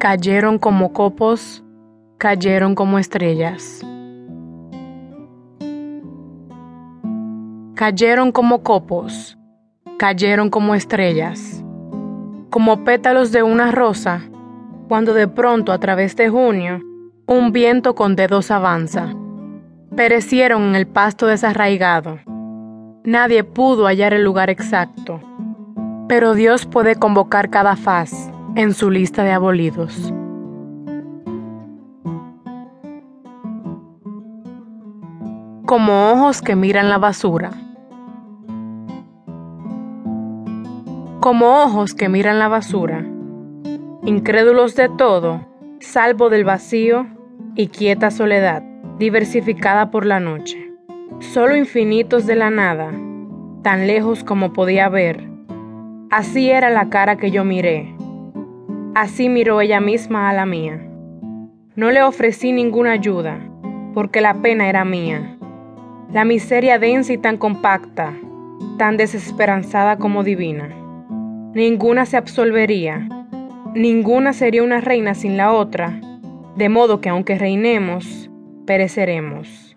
Cayeron como copos, cayeron como estrellas. Cayeron como copos, cayeron como estrellas, como pétalos de una rosa, cuando de pronto a través de junio un viento con dedos avanza. Perecieron en el pasto desarraigado. Nadie pudo hallar el lugar exacto, pero Dios puede convocar cada faz en su lista de abolidos. Como ojos que miran la basura. Como ojos que miran la basura, incrédulos de todo, salvo del vacío y quieta soledad, diversificada por la noche. Solo infinitos de la nada, tan lejos como podía ver. Así era la cara que yo miré, Así miró ella misma a la mía. No le ofrecí ninguna ayuda, porque la pena era mía. La miseria densa y tan compacta, tan desesperanzada como divina. Ninguna se absolvería, ninguna sería una reina sin la otra, de modo que aunque reinemos, pereceremos.